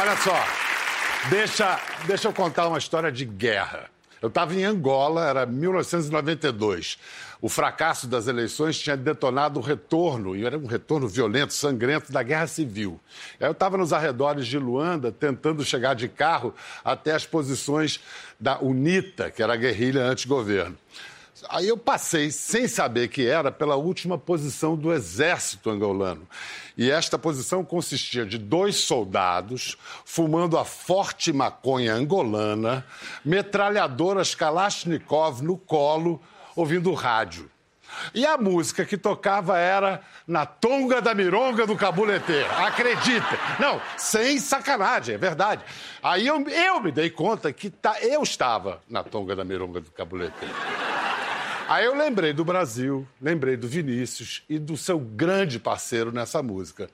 Olha só, deixa, deixa eu contar uma história de guerra. Eu estava em Angola, era 1992. O fracasso das eleições tinha detonado o retorno, e era um retorno violento, sangrento, da guerra civil. Eu estava nos arredores de Luanda, tentando chegar de carro até as posições da UNITA, que era a guerrilha anti-governo. Aí eu passei, sem saber que era, pela última posição do exército angolano. E esta posição consistia de dois soldados fumando a forte maconha angolana, metralhadoras Kalashnikov no colo, ouvindo rádio. E a música que tocava era Na Tonga da Mironga do Cabulete. Acredita. Não, sem sacanagem, é verdade. Aí eu, eu me dei conta que tá, eu estava na Tonga da Mironga do Cabulete. Aí eu lembrei do Brasil, lembrei do Vinícius e do seu grande parceiro nessa música.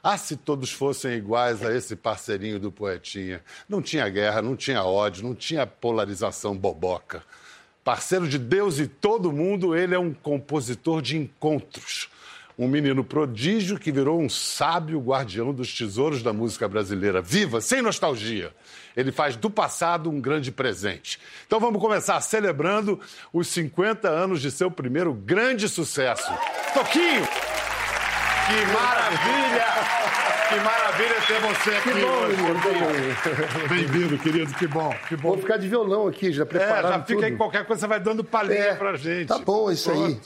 Ah, se todos fossem iguais a esse parceirinho do Poetinha. Não tinha guerra, não tinha ódio, não tinha polarização boboca. Parceiro de Deus e todo mundo, ele é um compositor de encontros. Um menino prodígio que virou um sábio guardião dos tesouros da música brasileira. Viva, sem nostalgia! Ele faz do passado um grande presente. Então vamos começar celebrando os 50 anos de seu primeiro grande sucesso. Toquinho! Que maravilha! Que maravilha ter você aqui Que bom, hoje. menino. Bem-vindo, querido, que bom, que bom. Vou ficar de violão aqui, já É, preparado já fica aí, tudo. qualquer coisa você vai dando palhinha É, pra gente. Tá bom isso aí.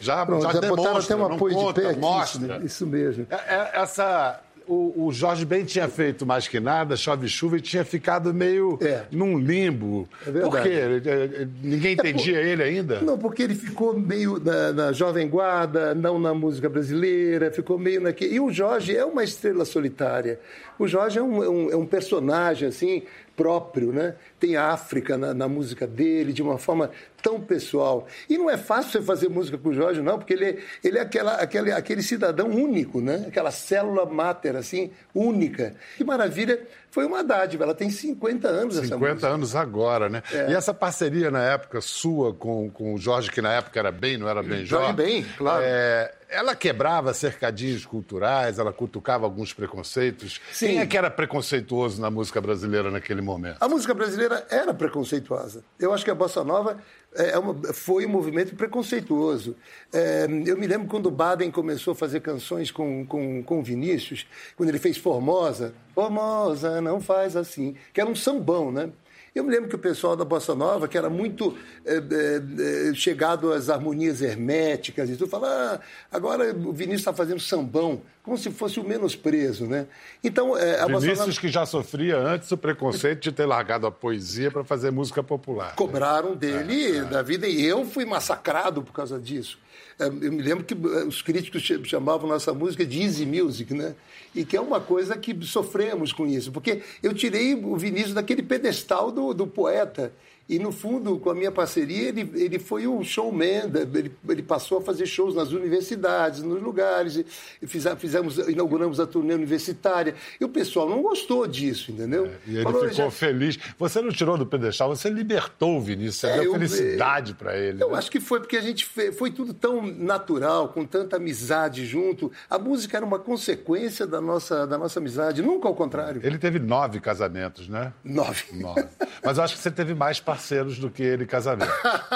Já, Pronto, já, já botaram até um não apoio conta, de pé aqui. mostra. Isso, isso mesmo. É, é, Essa, o, o Jorge Ben tinha feito mais que nada, chove chuva, e tinha ficado meio É. num limbo. É verdade. Por quê? Ele- ele- Ninguém entendia ele ainda? Não, porque ele ficou meio na, na Jovem Guarda, não na música brasileira, ficou meio naquele. E o Jorge é uma estrela solitária. O Jorge é um, é um, é um personagem, assim, próprio, né? Tem a África na, na música dele, de uma forma tão pessoal. E não é fácil você fazer música com o Jorge, não, porque ele, é- ele é aquela, aquele, aquele cidadão único, né? Aquela célula máter, assim, única. Que maravilha. Foi uma dádiva. Ela tem 50 anos, essa 50 música. anos agora, né? É. E essa parceria na época sua com, com o Jorge, que na época era bem, não era bem Jorge Jorge. Ben, claro. é, ela quebrava cercadinhos culturais, ela cutucava alguns preconceitos. Sim. Quem é que era preconceituoso na música brasileira naquele momento? A música brasileira era preconceituosa. Eu acho que a bossa nova é uma- foi um movimento preconceituoso. É, eu me lembro quando o Baden começou a fazer canções com, com, com Vinícius, quando ele fez Formosa. Formosa, não faz assim. Que era um sambão, né? Eu me lembro que o pessoal da Bossa Nova, que era muito é, é, é, chegado às harmonias herméticas e tudo, fala, ah, agora o Vinícius está fazendo sambão, como se fosse o menosprezo, né? Então, é, a Bossa Nova... Vinícius que já sofria antes o preconceito de ter largado a poesia para fazer música popular. cobraram dele da vida e eu fui massacrado por causa disso. Eh, Eu me lembro que eh, os críticos ch- chamavam nossa música de easy music, né? E que é uma coisa que sofremos com isso, porque eu tirei o Vinícius daquele pedestal do, do poeta. E, no fundo, com a minha parceria, ele, ele foi o showman, ele, ele passou a fazer shows nas universidades, nos lugares, fiza- fizemos, inauguramos a turnê universitária. E o pessoal não gostou disso, entendeu? E ele Falou, ficou "Já- feliz. Você não tirou do pedestal, você libertou o Vinícius, você É, deu eu- felicidade para ele. Eu né? acho que foi porque a gente fe- foi tudo tão natural, com tanta amizade junto. A música era uma consequência da nossa, da nossa amizade, nunca ao contrário. Ele teve nove casamentos, né? Nove. Nove. Mas eu acho que você teve mais parceiros do que ele casamento.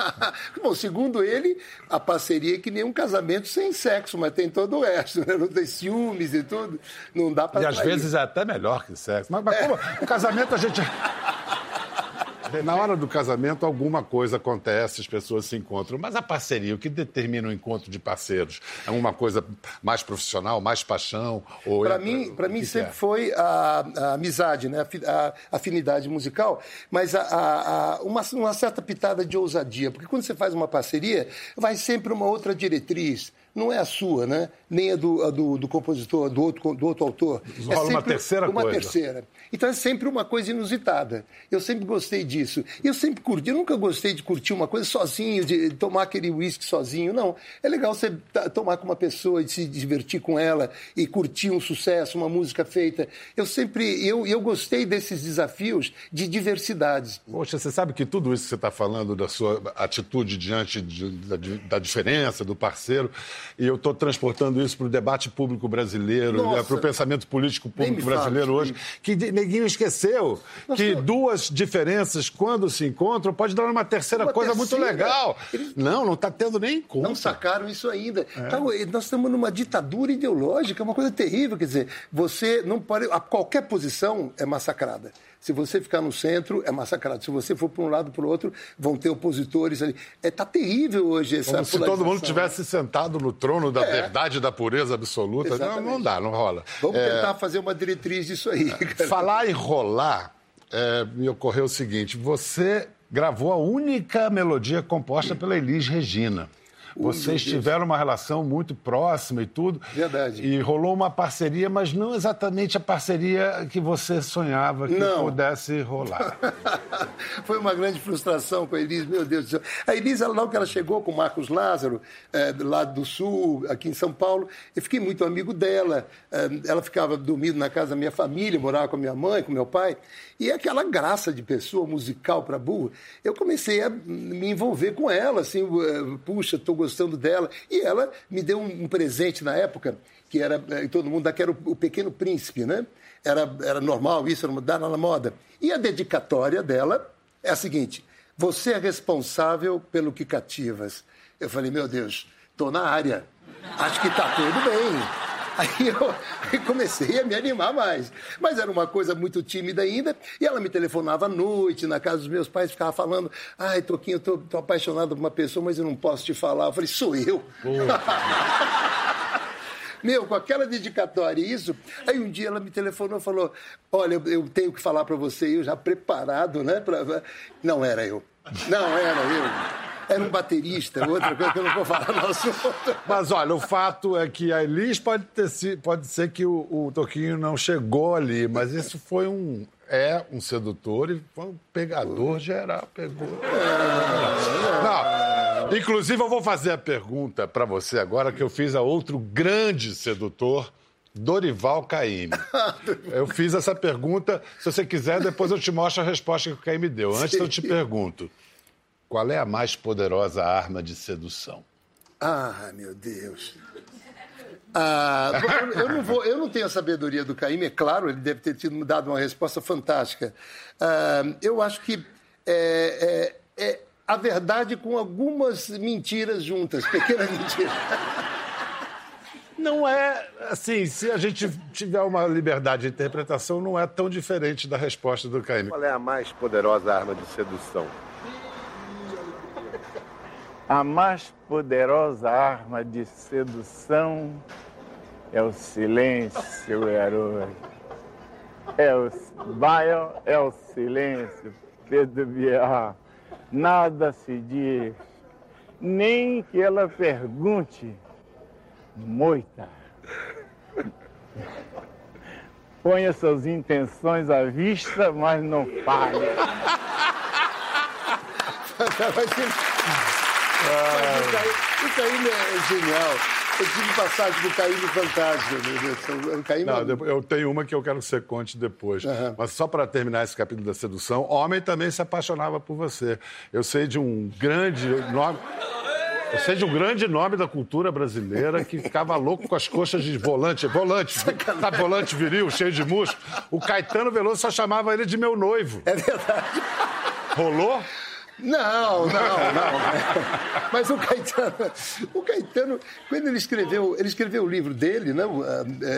Bom, segundo ele, a parceria é que nem um casamento sem sexo, mas tem todo o resto, né? Não tem ciúmes e tudo. Não dá para E às vezes é até melhor que sexo. Mas, mas como o casamento a gente. Na hora do casamento, alguma coisa acontece, as pessoas se encontram. Mas a parceria, o que determina o encontro de parceiros? É uma coisa mais profissional, mais paixão? Para entra- mim, para o mim sempre é? foi a, a amizade, né? a, a afinidade musical, mas a- uma, uma certa pitada de ousadia, porque quando você faz uma parceria, vai sempre uma outra diretriz. Não é a sua, né? Nem a do, a do, do compositor, do outro, do outro autor. É Rola uma sempre terceira uma coisa. terceira. Então é sempre uma coisa inusitada. Eu sempre gostei disso. Eu sempre curti. Eu nunca gostei de curtir uma coisa sozinho, de tomar aquele uísque sozinho. Não. É legal você tomar com uma pessoa e se divertir com ela e curtir um sucesso, uma música feita. Eu sempre. Eu, eu gostei desses desafios de diversidades. Poxa, você sabe que tudo isso que você está falando, da sua atitude diante de- da, da diferença, do parceiro, e eu estou transportando isso para o debate público brasileiro, né, para o pensamento político público brasileiro fala, hoje, que neguinho esqueceu que duas diferenças, quando se encontram, pode dar uma terceira uma coisa terceira. muito legal. Eles... Não, não está tendo nem conta. Não sacaram isso ainda. É. Então, nós estamos numa ditadura ideológica, é uma coisa terrível. Quer dizer, você não pode. A qualquer posição é massacrada. Se você ficar no centro, é massacrado. Se você for para um lado para o outro, vão ter opositores ali. Está é, tá terrível hoje essa Como se todo mundo tivesse sentado no trono da é. verdade, da pureza absoluta. Não, não, dá, não rola. Vamos é... tentar fazer uma diretriz disso aí. Cara. Falar em rolar, é, me ocorreu o seguinte: você gravou a única melodia composta pela Elis Regina. Vocês tiveram uma relação muito próxima e tudo. Verdade. E rolou uma parceria, mas não exatamente a parceria que você sonhava que não. pudesse rolar. Foi uma grande frustração com a Elis, meu Deus do céu. A Elis, logo que ela chegou com o Marcos Lázaro, é, do lado do Sul, aqui em São Paulo, eu fiquei muito amigo dela. É, ela ficava dormindo na casa da minha família, morava com a minha mãe, com meu pai. E aquela graça de pessoa musical para burro, eu comecei a me envolver com ela, assim, eh, puxa, estou gostando dela. E ela me deu um, um presente na época, que era, eh, todo mundo que era o, o, Pequeno Príncipe, né? Era, era normal isso, era dar na moda. E a dedicatória dela é a seguinte: você é responsável pelo que cativas. Eu falei, meu Deus, estou na área. Acho que está tudo bem. Aí eu comecei a me animar mais. Mas era uma coisa muito tímida ainda. E ela me telefonava à noite, na casa dos meus pais, ficava falando: Ai, Toquinho, eu tô, tô apaixonado por uma pessoa, mas eu não posso te falar. Eu falei: Sou eu. Meu, com aquela dedicatória e isso. Aí um dia ela me telefonou e falou: Olha, eu tenho que falar para você, eu já preparado, né? Pra... Não era eu. Não era eu era um baterista, outra coisa que eu não vou falar no assunto. Mas olha, o fato é que a Elis pode, ter, pode ser que o, o Toquinho não chegou ali, mas isso foi um. É um sedutor e foi um pegador geral. Pegou. Não, inclusive, eu vou fazer a pergunta para você agora que eu fiz a outro grande sedutor. Dorival Caymmi. Eu fiz essa pergunta. Se você quiser, depois eu te mostro a resposta que o Caymmi deu. Antes eu te pergunto. Qual é a mais poderosa arma de sedução? Ah, meu Deus. Ah, eu, não vou, eu não tenho a sabedoria do Caíme, é claro, ele deve ter tido dado uma resposta fantástica. Ah, eu acho que é, é, é a verdade com algumas mentiras juntas, pequenas mentiras. Não é assim, se a gente tiver uma liberdade de interpretação, não é tão diferente da resposta do Caíme. Qual é a mais poderosa arma de sedução? A mais poderosa arma de sedução é o silêncio, garoto. É o baio, é o silêncio, Pedro Biar. Nada se diz, nem que ela pergunte, moita. Ponha suas intenções à vista, mas não fale. O Caíme é genial. Eu tive passagem do Caíme fantástica. Caíme... Não, eu tenho uma que eu quero que você conte depois. Uhum. Mas só para terminar esse capítulo da sedução, homem também se apaixonava por você. Eu sei de um grande nome. Eu sei de um grande nome da cultura brasileira que ficava louco com as coxas de volante. Volante, sabe, volante viril, cheio de músculo. O Caetano Veloso só chamava ele de meu noivo. É verdade. Rolou? Não, não, não. Mas o Caetano, o Caetano, quando ele escreveu, ele escreveu o livro dele, né?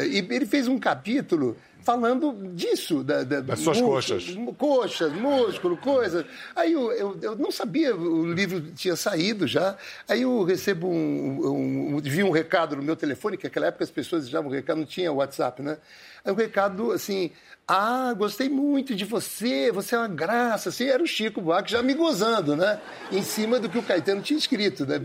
E ele fez um capítulo falando disso. Da, da, das suas músculo, coxas. Coxas, músculo, coisas. Aí eu, eu, eu, não sabia, o livro tinha saído já. Aí eu recebo um, um, vi um recado no meu telefone, que naquela época as pessoas já um recado, não tinha WhatsApp, né? Aí um recado assim, ah, gostei muito de você, você é uma graça. Assim, era o Chico Buarque já me gozando, né? Em cima do que o Caetano tinha escrito. Né?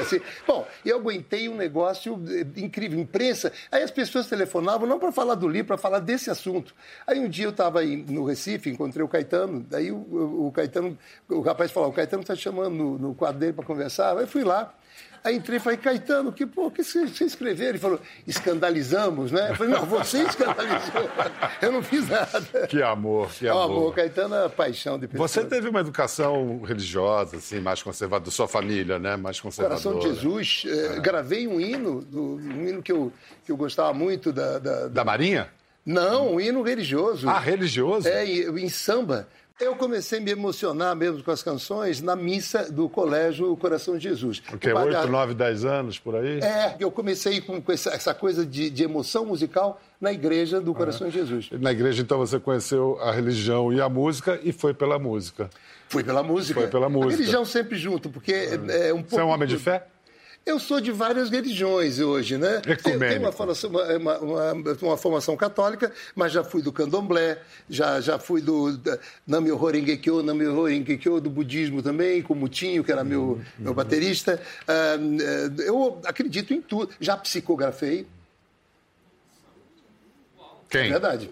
Assim, bom, eu aguentei um negócio eh, incrível, imprensa. Aí as pessoas telefonavam, não para falar do livro, para falar desse assunto. Aí um dia eu estava no Recife, encontrei o Caetano, daí o, o, Caetano, o rapaz falou, o Caetano está chamando no, no quadro dele para conversar. Aí fui lá. Aí entrei e falei, Caetano, que, pô, que você, escreveu? Ele falou, escandalizamos, né? Eu falei, não, você escandalizou. Eu não fiz nada. Que amor, que É o amor. amor, Caetano é paixão de pessoa. Você teve uma educação religiosa, assim, mais conservadora, sua família, né? Mais conservadora. Coração de Jesus, eh, gravei um hino, um hino que eu, que eu gostava muito da, da- da- Da Marinha? Não, um hino religioso. Ah, religioso? É, em, em samba. Eu comecei a me emocionar mesmo com as canções na missa do colégio Coração de Jesus. O quê? O padre- 8, 9, 10 anos, por aí? É, eu comecei com, essa, coisa de, de emoção musical na igreja do Coração de Jesus. Na igreja, então, você conheceu a religião e a música e foi pela música. Foi pela música. Foi pela música. A religião sempre junto, porque é, é um pouco... Você é um homem de fé? Eu sou de várias religiões hoje, né? Tenho- Tenho uma Ecumênico. formação, uma, uma- uma- formação católica, mas já fui do candomblé, já, já fui do Namyo Horengekyo, Namyo Horengekyo, do budismo também, com o Mutinho, que era meu, meu baterista. Eh, eu acredito em tudo. Já psicografei, é Quem? verdade.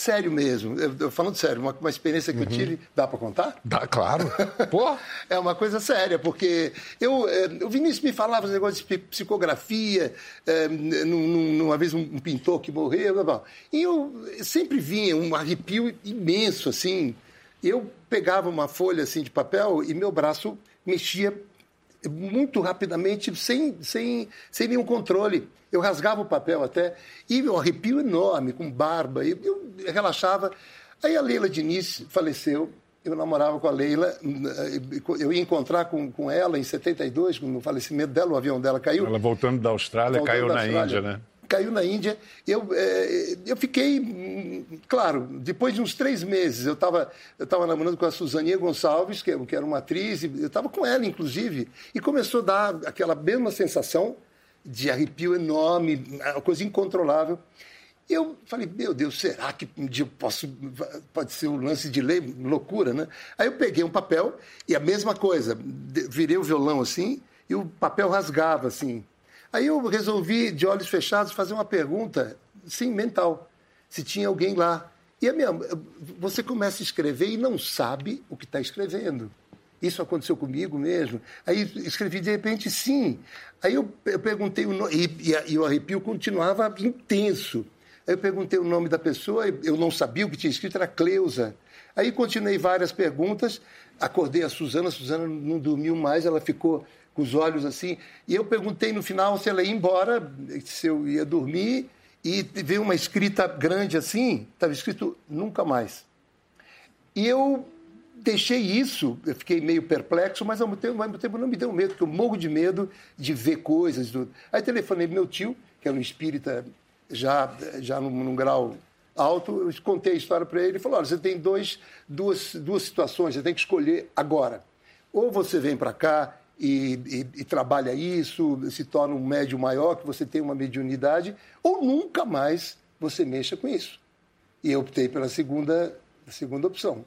Sério mesmo, eu, eu falando sério, uma, uma experiência que eu tive, dá para contar? Dá, claro. Pô, É uma coisa séria, porque eu, eh, o Vinícius me falava esse negócio de psicografia, eh, num- num- numa vez um, um pintor que morreu, blá, blá. e eu sempre vinha um arrepio imenso, assim. Eu pegava uma folha assim de papel e meu braço mexia muito rapidamente, sem, sem, sem nenhum controle. Eu rasgava o papel até, e um arrepio enorme, com barba, e eu relaxava. Aí a Leila Diniz faleceu, eu namorava com a Leila, eu ia encontrar com, com ela em 72, no falecimento dela, o avião dela caiu. ela voltando da Austrália, Voltando caiu da na Austrália. Índia, né? Caiu na Índia. Eu, eh, eu fiquei, claro, depois de uns três meses, eu estava eu tava namorando com a Suzaninha Gonçalves, que, que era uma atriz, eu estava com ela, inclusive, e começou a dar aquela mesma sensação de arrepio enorme, uma coisa incontrolável. Eu falei, meu Deus, será que um dia eu posso. Pode ser um lance de lei, loucura, né? Aí eu peguei um papel e a mesma coisa, virei o violão assim e o papel rasgava assim. Aí eu resolvi, de olhos fechados, fazer uma pergunta, sim, mental. Se tinha alguém lá. E a minha, você começa a escrever e não sabe o que está escrevendo. Isso aconteceu comigo mesmo. Aí escrevi de repente, sim. Aí eu, eu perguntei o nome, e, e, e o arrepio continuava intenso. Aí eu perguntei o nome da pessoa, eu não sabia o que tinha escrito, era Cleusa. Aí continuei várias perguntas, acordei a Suzana, a Suzana não dormiu mais, ela ficou os olhos assim. E eu perguntei no final se ela ia embora, se eu ia dormir, e veio uma escrita grande assim, estava escrito nunca mais. E eu deixei isso, eu fiquei meio perplexo, mas ao mesmo tempo, ao mesmo tempo não me deu medo, porque eu morro de medo de ver coisas. tudo. Aí telefonei meu tio, que era um espírita já, já num, num grau alto, eu contei a história para ele e falou: olha, você tem dois, duas, duas situações, você tem que escolher agora. Ou você vem para cá e, e- e trabalha isso, se torna um médio maior, que você tem uma mediunidade, ou nunca mais você mexa com isso. E eu optei pela segunda, segunda opção.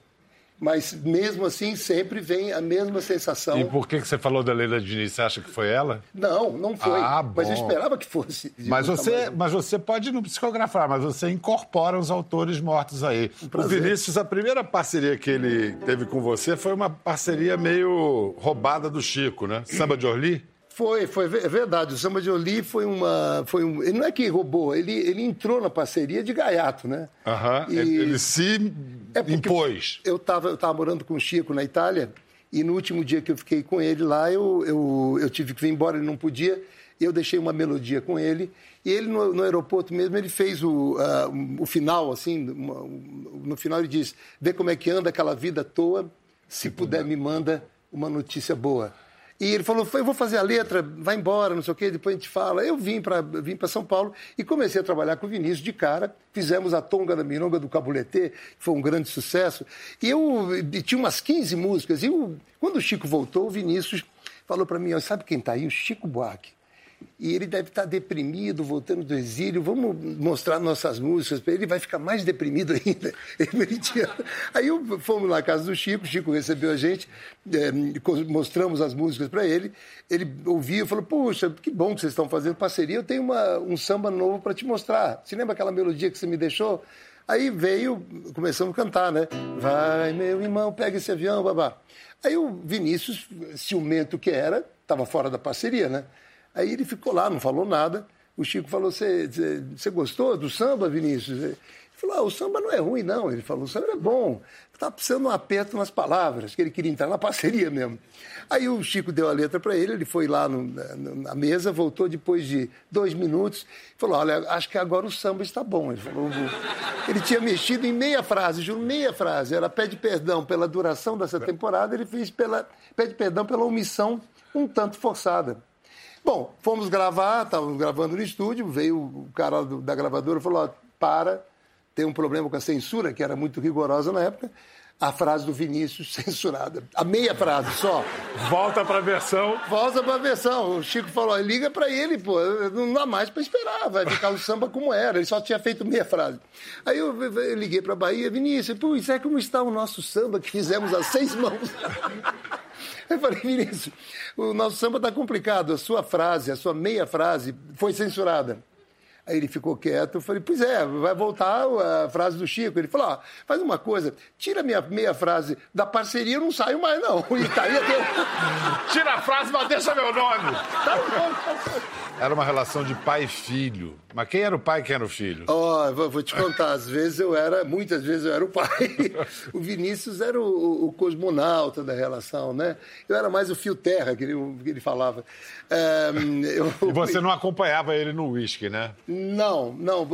Mas mesmo assim, sempre vem a mesma sensação. E por que, que você falou da Leila Diniz? Você acha que foi ela? Não, não foi. Ah, mas eu bom. esperava que fosse. Mas você, mas você pode não psicografar, mas você incorpora os autores mortos aí. o prazer. Vinícius, a primeira parceria que ele teve com você foi uma parceria meio roubada do Chico, né? Samba de Orly? Foi, foi é verdade. O Samba de Oli foi uma. Foi um, ele não é que roubou, ele, ele entrou na parceria de gaiato, né? Aham. E- Ele, ele se É impôs. Eu estava eu tava morando com o Chico na Itália e no último dia que eu fiquei com ele lá, eu, eu, eu tive que vir embora, ele não podia. Eu deixei uma melodia com ele e ele no, no aeroporto mesmo ele fez o, ah, o final assim, uma- no final ele diz: "Vê como é que anda aquela vida à toa, se puder me manda uma notícia boa". E ele falou, eu vou fazer a letra, vai embora, não sei o quê, depois a gente fala. Eu vim para vim São Paulo e comecei a trabalhar com o Vinícius de cara. Fizemos a Tonga da Mironga do Cabuletê, que foi um grande sucesso. E eu e tinha umas 15 músicas. E o- quando o Chico voltou, o Vinícius falou para mim, sabe quem está aí? O Chico Buarque. E ele deve estar deprimido, voltando do exílio. Vamos mostrar nossas músicas para ele, vai ficar mais deprimido ainda. Aí fomos na casa do Chico, o Chico recebeu a gente, eh, mostramos as músicas para ele. Ele ouviu e falou: Puxa, que bom que vocês estão fazendo parceria. Eu tenho uma- um samba novo para te mostrar. Você lembra aquela melodia que você me deixou? Aí veio, começamos a cantar, né? Vai, meu irmão, pega esse avião, babá. Aí o Vinícius, ciumento que era, estava fora da parceria, né? Aí ele ficou lá, não falou nada. O Chico falou: Você gostou do samba, Vinícius? Ele falou: ah, O samba não é ruim, não. Ele falou: O samba é bom. Estava precisando um aperto nas palavras, que ele queria entrar na parceria mesmo. Aí o Chico deu a letra para ele, ele foi lá no, na, na, mesa, voltou depois de dois minutos, falou: Olha, acho que agora o samba está bom. Ele falou: Ele tinha mexido em meia frase, juro, meia frase. Ela pede perdão pela duração dessa temporada, ele fez pela. pede perdão pela omissão um tanto forçada. Bom, fomos gravar, estávamos gravando no estúdio, veio o cara do, da gravadora e falou: ó, para, tem um problema com a censura, que era muito rigorosa na época. A frase do Vinícius censurada. A meia frase só. Volta para a versão. Volta para a versão. O Chico falou: liga para ele, pô, não dá mais para esperar, vai ficar o samba como era. Ele só tinha feito meia frase. Aí eu, eu liguei para a Bahia, Vinícius, pô, isso é como está o nosso samba que fizemos a seis mãos. Eu falei, Vinícius, o nosso samba está complicado. A sua frase, a sua meia frase foi censurada. Aí ele ficou quieto. Eu falei, pois é, vai voltar a frase do Chico. Ele falou, faz uma coisa, tira minha meia frase da parceria, eu não saio mais, não. E tá aí até... Tira a frase, mas deixa meu nome. Tá era uma relação de pai e filho. Mas quem era o pai e quem era o filho? Ó, oh, vou te contar. Às vezes eu era, muitas vezes eu era o pai. O Vinícius era o, o cosmonauta da relação, né? Eu era mais o fio terra que ele, que ele falava. É, eu... E você não acompanhava ele no uísque, né? Não, não,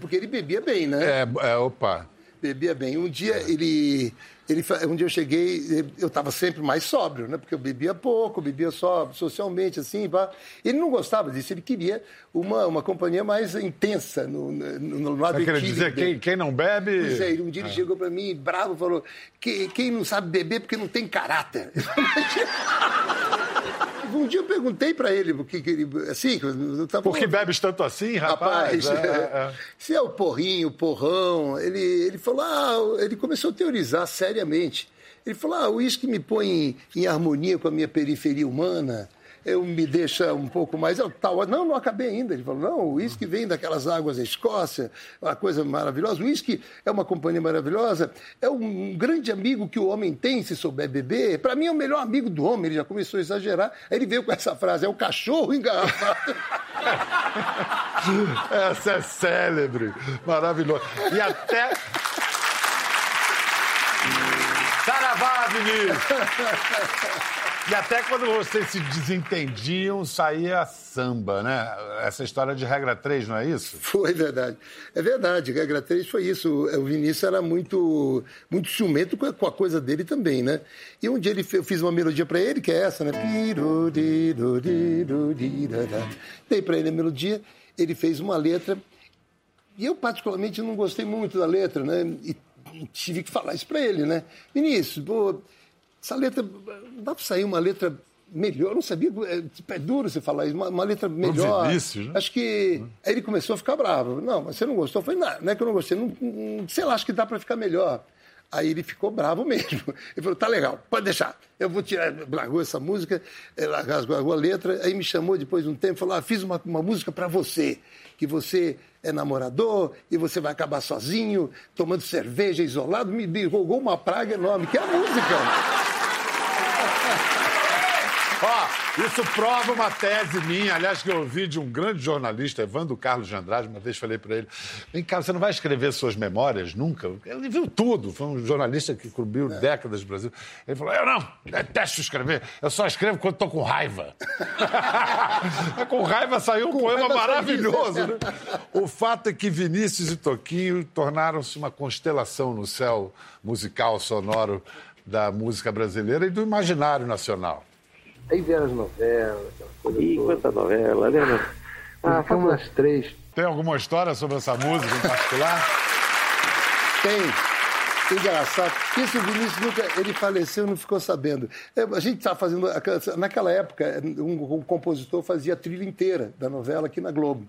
porque ele bebia bem, né? É, é opa. Bebia bem. Um dia ele ele, um dia eu cheguei, eu estava sempre mais sóbrio, né? Porque eu bebia pouco, bebia só socialmente, assim. Pá. Ele não gostava disso, ele queria uma, uma companhia mais intensa no, no, no lado Quer dizer, quem, quem não bebe... Pois é, um dia ele é. chegou para mim, bravo, falou, quem, quem não sabe beber porque não tem caráter. um dia eu perguntei para ele o que, que ele. Assim, tava... Por que bebes tanto assim, rapaz? rapaz é, é, é. Se é o porrinho, o porrão. Ele, ele falou, ah, ele começou a teorizar seriamente. Ele falou: ah, o uísque me põe em, em harmonia com a minha periferia humana eu me deixa um pouco mais. Eu, tal, não, não acabei ainda. Ele falou: não, o uísque vem daquelas águas da Escócia, uma coisa maravilhosa. O uísque é uma companhia maravilhosa, é um grande amigo que o homem tem se souber beber. Para mim é o melhor amigo do homem. Ele já começou a exagerar. Aí ele veio com essa frase: é o cachorro engarrafado. essa é célebre, maravilhosa. E até. Saravá, Vinícius! E até quando vocês se desentendiam, saía samba, né? Essa história de regra 3, não é isso? Foi verdade. É verdade, regra 3 foi isso. O Vinícius era muito, muito ciumento com a coisa dele também, né? E um dia ele, eu fiz uma melodia para ele, que é essa, né? Dei para ele a melodia, ele fez uma letra. E eu, particularmente, não gostei muito da letra, né? E tive que falar isso para ele, né? Vinícius, pô essa letra, dá para sair uma letra melhor. Eu não sabia, é, é duro você falar isso, uma, uma letra melhor. Vinícius, né? Acho que. Aí ele começou a ficar bravo. Não, mas você não gostou? Eu falei, não, não é que eu não gostei, não, não, sei lá, acho que dá para ficar melhor. Aí ele ficou bravo mesmo. Ele falou: tá legal, pode deixar. Eu vou tirar, largou essa música, largou a letra. Aí me chamou depois de um tempo e falou: ah, fiz uma, uma música para você, que você é namorador e você vai acabar sozinho, tomando cerveja isolado. Me jogou uma praga enorme, que é a música. Ó, isso prova uma tese minha, aliás, que eu ouvi de um grande jornalista, Evandro Carlos de Andrade, uma vez falei para ele, vem cá, você não vai escrever suas memórias nunca? Ele viu tudo, foi um jornalista que cobriu é. décadas do Brasil. Ele falou, eu não, detesto escrever, eu só escrevo quando estou com raiva. com raiva saiu um com poema maravilhoso, né? O fato é que Vinícius e Toquinho tornaram-se uma constelação no céu musical, sonoro da música brasileira e do imaginário nacional. Aí vieram as novelas, aquela coisa Ih, toda. quanta novela, né? Ah, foi umas três. Tem alguma história sobre essa música em particular? Tem. Engraçado. Isso o Vinícius nunca. Ele faleceu não ficou sabendo. É, a gente estava fazendo. Naquela época, um, um, compositor fazia a trilha inteira da novela aqui na Globo.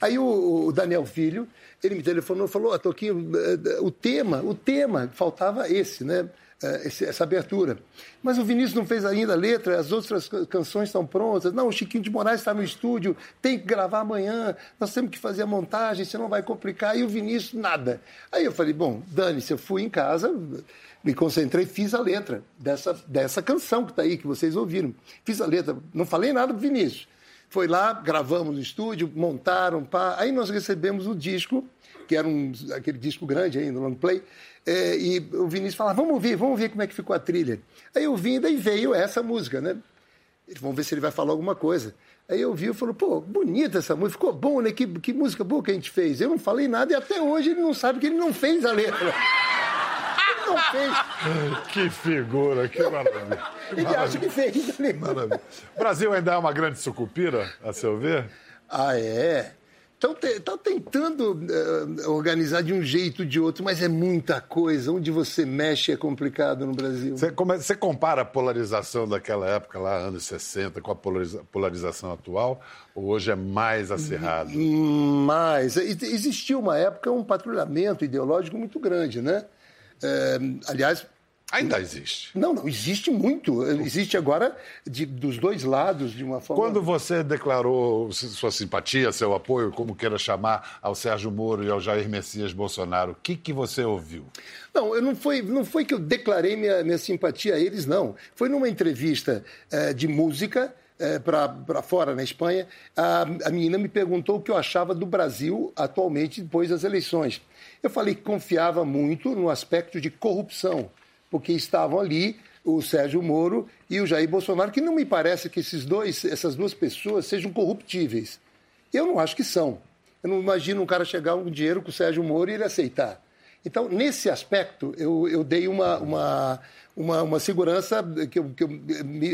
Aí o, o Daniel Filho, ele me telefonou e falou: oh, Toquinho, eh, o tema, o tema, faltava esse, né? É, essa abertura. Mas o Vinícius não fez ainda a letra, as outras canções estão prontas. Não, o Chiquinho de Moraes está no estúdio, tem que gravar amanhã, nós temos que fazer a montagem, senão vai complicar. E o Vinícius, nada. Aí eu falei, bom, dane-se, eu fui em casa, me concentrei, fiz a letra dessa, dessa canção que está aí, que vocês ouviram. Fiz a letra, não falei nada do Vinícius. Foi lá, gravamos no estúdio, montaram, pá. Aí nós recebemos o disco, que era um, aquele disco grande ainda, long play, é, e o Vinícius falava, vamos ouvir, vamos ver como é que ficou a trilha. Aí eu vim, daí veio essa música, né? Vamos ver se ele vai falar alguma coisa. Aí eu vi e falou, pô, bonita essa música, ficou bom, né? Que, que música boa que a gente fez. Eu não falei nada e até hoje ele não sabe que ele não fez a letra. Ele não fez. Que figura, que maravilha. Ele acha que fez. Né? Maravilha. O Brasil ainda é uma grande sucupira, a seu ver? Ah, é? Estão tá tentando uh, organizar de um jeito ou de outro, mas é muita coisa. Onde você mexe é complicado no Brasil. Você, você compara a polarização daquela época, lá, anos 60, com a polariza, polarização atual? Ou hoje é mais acirrado? Mais. Existiu uma época um patrulhamento ideológico muito grande, né? É, aliás, Ainda existe. Não, não, existe muito. Existe agora de, dos dois lados, de uma forma. Quando você declarou sua simpatia, seu apoio, como queira chamar, ao Sérgio Moro e ao Jair Messias Bolsonaro, o que, que você ouviu? Não, eu não, foi, não foi que eu declarei minha, minha simpatia a eles, não. Foi numa entrevista é, de música. É, para fora, na Espanha, a, a menina me perguntou o que eu achava do Brasil atualmente depois das eleições. Eu falei que confiava muito no aspecto de corrupção porque estavam ali o Sérgio Moro e o Jair Bolsonaro, que não me parece que esses dois, essas duas pessoas sejam corruptíveis. Eu não acho que são. Eu não imagino um cara chegar um dinheiro com o Sérgio Moro e ele aceitar. Então, nesse aspecto, eu, eu dei uma, uma, uma, uma segurança que, eu, que eu,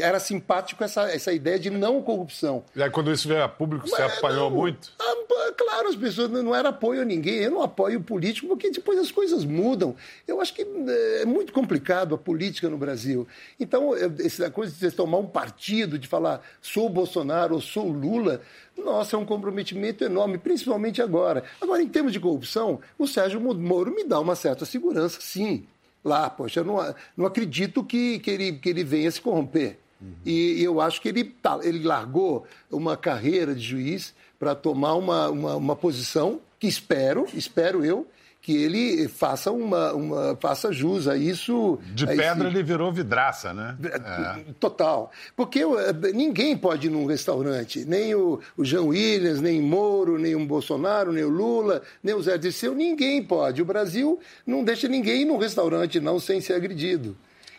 era simpático essa, essa ideia de não corrupção. E aí, quando isso veio a público, você Mas, apanhou não, muito? Ah, claro, as pessoas não era apoio a ninguém. Eu não apoio o político porque depois as coisas mudam. Eu acho que eh, é muito complicado a política no Brasil. Então, essa coisa de você tomar um partido, de falar sou Bolsonaro ou sou Lula, nossa, é um comprometimento enorme, principalmente agora. Agora, em termos de corrupção, o Sérgio Moro me dá uma certa segurança, sim lá. Poxa, eu não, não acredito que, que, ele, que ele venha se corromper. Uhum. E, eu acho que ele, tá, ele largou uma carreira de juiz para tomar uma, uma, uma posição que espero, espero eu, que ele faça uma, uma faça jus a isso. De pedra esse... ele virou vidraça, né? É. Total. Porque eh, ninguém pode ir num restaurante, nem o, o Jean Williams, nem Moro, nem o Bolsonaro, nem o Lula, nem o Zé Dirceu, ninguém pode. O Brasil não deixa ninguém ir num restaurante não sem ser agredido.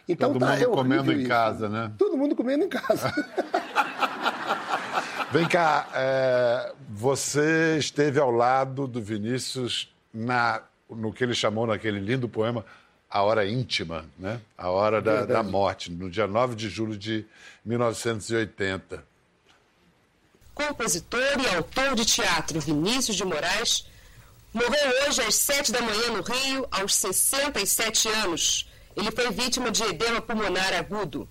Então Todo tá, mundo é comendo em isso. casa, né? Todo mundo comendo em casa. Vem cá, é, você esteve ao lado do Vinícius na no que ele chamou naquele lindo poema A Hora Íntima, né? A Hora da, da Morte, no dia 9 de julho de 1980. Compositor e autor de teatro Vinícius de Moraes morreu hoje às 7 da manhã no Rio, aos 67 anos. Ele foi vítima de edema pulmonar agudo.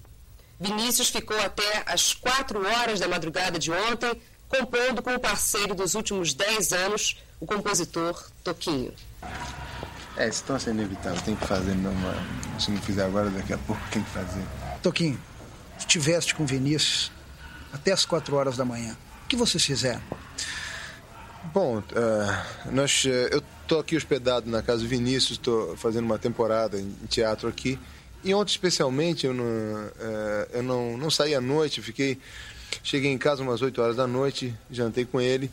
Vinícius ficou até às 4 horas da madrugada de ontem, compondo com o parceiro dos últimos 10 anos, o compositor Toquinho. É, situação é inevitável, tem que fazer. Não, se não fizer agora, daqui a pouco tem que fazer. Toquinho, estiveste com Vinícius até as quatro horas da manhã. O que vocês fizeram? Bom, uh, nós, uh, eu estou aqui hospedado na casa do Vinícius, estou fazendo uma temporada em teatro aqui. E ontem, especialmente, eu não, uh, eu não, não saí à noite, fiquei. Cheguei em casa umas 8 horas da noite, jantei com ele.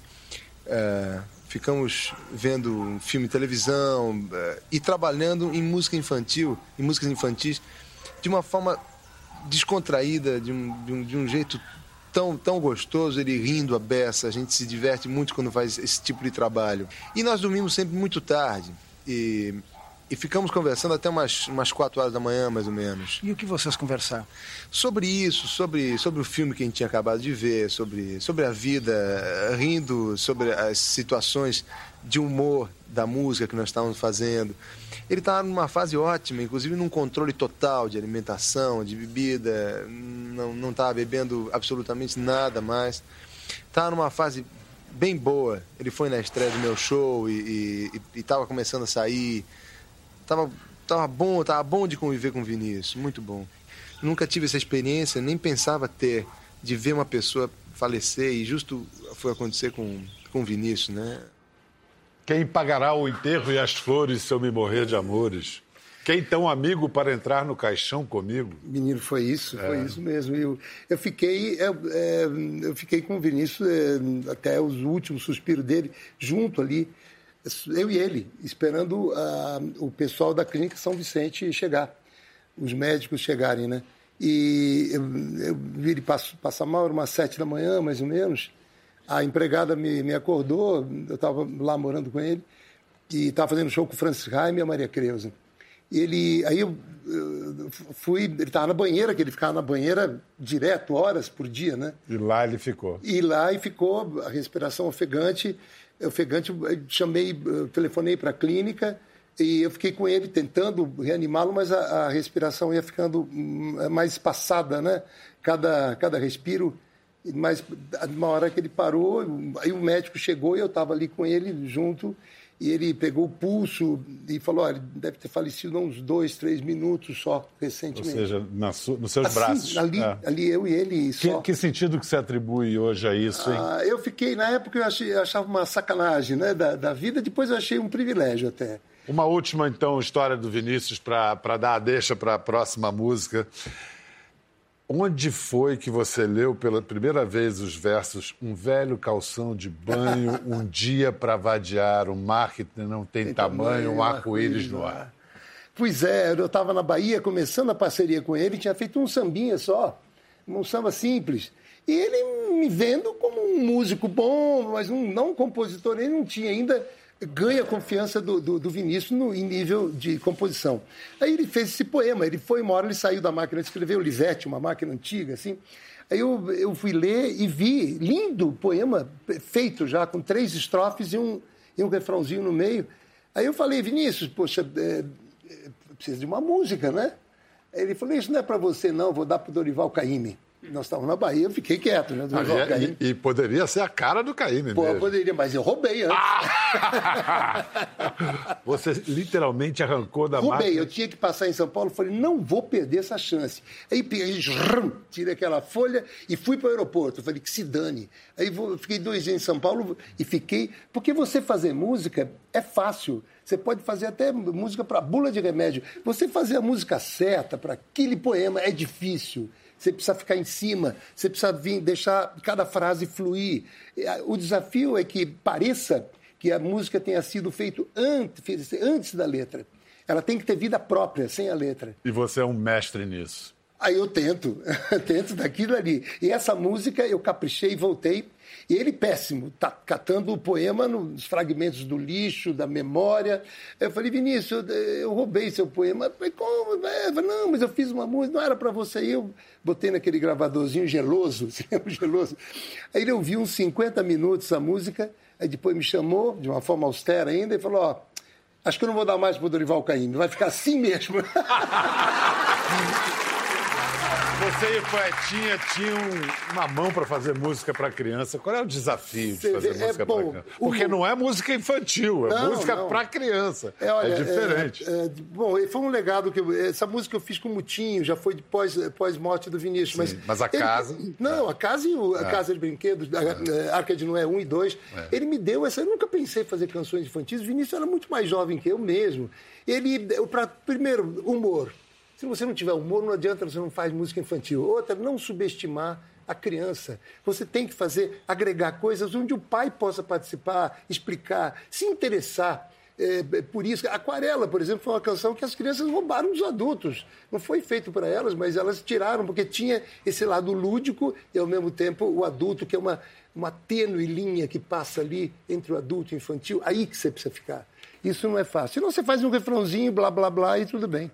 Ficamos vendo filme televisão uh, e trabalhando em música infantil, em músicas infantis, de uma forma descontraída, de um, de um, de um jeito tão, tão gostoso, ele rindo a beça, a gente se diverte muito quando faz esse tipo de trabalho. E nós dormimos sempre muito tarde. E e ficamos conversando até umas, umas quatro horas da manhã, mais ou menos. E o que vocês conversaram? Sobre isso, sobre, sobre o filme que a gente tinha acabado de ver, sobre, sobre a vida, rindo sobre as situações de humor da música que nós estávamos fazendo. Ele estava numa fase ótima, inclusive num controle total de alimentação, de bebida, não estava bebendo absolutamente nada mais. Estava numa fase bem boa. Ele foi na estreia do meu show e estava começando a sair estava tava bom, tava bom de conviver com o Vinícius, muito bom. Nunca tive essa experiência, nem pensava ter, de ver uma pessoa falecer e justo foi acontecer com, com o Vinícius, né? Quem pagará o enterro e as flores se eu me morrer de amores? Quem tão amigo para entrar no caixão comigo? Menino, foi isso, foi é. isso mesmo. Eu, eu fiquei, eu, é, eu fiquei com o Vinícius é, até os últimos suspiros dele, junto ali, eu e ele, esperando uh, o pessoal da clínica São Vicente chegar, os médicos chegarem, né? E eu, eu vi ele passar, passar mal, era umas sete da manhã, mais ou menos. A empregada me, me acordou, eu estava lá morando com ele, e estava fazendo show com o Francis Raime e a Maria Creuza. E ele, aí eu, eu fui, ele estava na banheira, que ele ficava na banheira direto, horas por dia, né? E lá ele ficou. E lá e ficou, a respiração ofegante, ofegante, chamei, telefonei para a clínica, e eu fiquei com ele tentando reanimá-lo, mas a, a, respiração ia ficando hum, mais espaçada, né? Cada, cada respiro mas uma hora que ele parou, aí o médico chegou e eu estava ali com ele junto, e ele pegou o pulso e falou: olha, deve ter falecido há uns dois, três minutos só, recentemente. Ou seja, su, nos seus assim, braços. Ali, é. ali eu e ele só. Que, que, sentido que você atribui hoje a isso, hein? Ah, eu fiquei, na época eu, achei, eu achava uma sacanagem né, da, da vida, depois eu achei um privilégio até. Uma última, então, história do Vinícius para dar a deixa para a próxima música. Onde foi que você leu pela primeira vez os versos Um velho calção de banho, um dia para vadiar, o mar que não tem, tem tamanho, tamanho, um arco-íris no ar? Pois é, eu estava na Bahia começando a parceria com ele, tinha feito um sambinha só, um samba simples. E ele me vendo como um músico bom, mas um, não um compositor, ele não tinha ainda ganha a confiança do, do, do Vinícius no, em nível de composição. Aí ele fez esse poema, ele foi uma hora, ele saiu da máquina o Lisette, uma máquina antiga, assim. Aí eu, eu fui ler e vi, lindo poema, feito já, com três estrofes e um, e um refrãozinho no meio. Aí eu falei, Vinícius, poxa, é, é, precisa de uma música, né? Ele falou, isso não é para você não, vou dar para o Dorival Caymmi. Nós estávamos na Bahia, eu fiquei quieto, né? Ah, e, e, poderia ser a cara do Caíme Pô, mesmo. poderia, mas eu roubei antes. Ah! Você literalmente arrancou da roubei, máquina. eu tinha que passar em São Paulo, falei, não vou perder essa chance. Aí peguei, tirei aquela folha e fui para o aeroporto. falei, que se dane. Aí vou, fiquei dois dias em São Paulo e fiquei... Porque você fazer música é fácil. Você pode fazer até música para bula de remédio. Você fazer a música certa para aquele poema é difícil você precisa ficar em cima, você precisa vir, deixar cada frase fluir. O desafio é que pareça que a música tenha sido feita antes, antes da letra. Ela tem que ter vida própria, sem a letra. E você é um mestre nisso. Aí eu tento, tento daquilo ali. E essa música eu caprichei e voltei. E ele péssimo, tá catando o poema nos fragmentos do lixo, da memória. Eu falei, Vinícius, eu, eu roubei seu poema. Eu falei, como? É, não, mas eu fiz uma música, não era para você. Aí eu botei naquele gravadorzinho geloso, geloso. Aí ele ouviu uns 50 minutos a música, aí depois me chamou, de uma forma austera ainda, e falou, ó, acho que eu não vou dar mais para o Dorival Caymmi, vai ficar assim mesmo. Você e o Poetinha tinham uma mão para fazer música para criança. Qual é o desafio de fazer é música para criança? Porque o... não é música infantil, é não, música para criança. É, olha, é diferente. É, é, bom, foi um legado que eu, essa música eu fiz com o Mutinho, já foi depois pós morte do Vinícius. Sim, mas, mas a ele, casa. Não, a casa e o, a é. casa de brinquedos, a, Arca de Noé 1 e 2. É. Ele me deu essa. Eu nunca pensei em fazer canções infantis. O Vinícius era muito mais jovem que eu mesmo. Ele, para primeiro, humor. Se você não tiver humor, não adianta, você não faz música infantil. Outra, não subestimar a criança. Você tem que fazer, agregar coisas onde o pai possa participar, explicar, se interessar. É, por isso, Aquarela, por exemplo, foi uma canção que as crianças roubaram dos adultos. Não foi feito para elas, mas elas tiraram, porque tinha esse lado lúdico e, ao mesmo tempo, o adulto, que é uma, uma tênue linha que passa ali entre o adulto e o infantil. Aí que você precisa ficar. Isso não é fácil. Senão você faz um refrãozinho, blá, blá, blá, e tudo bem.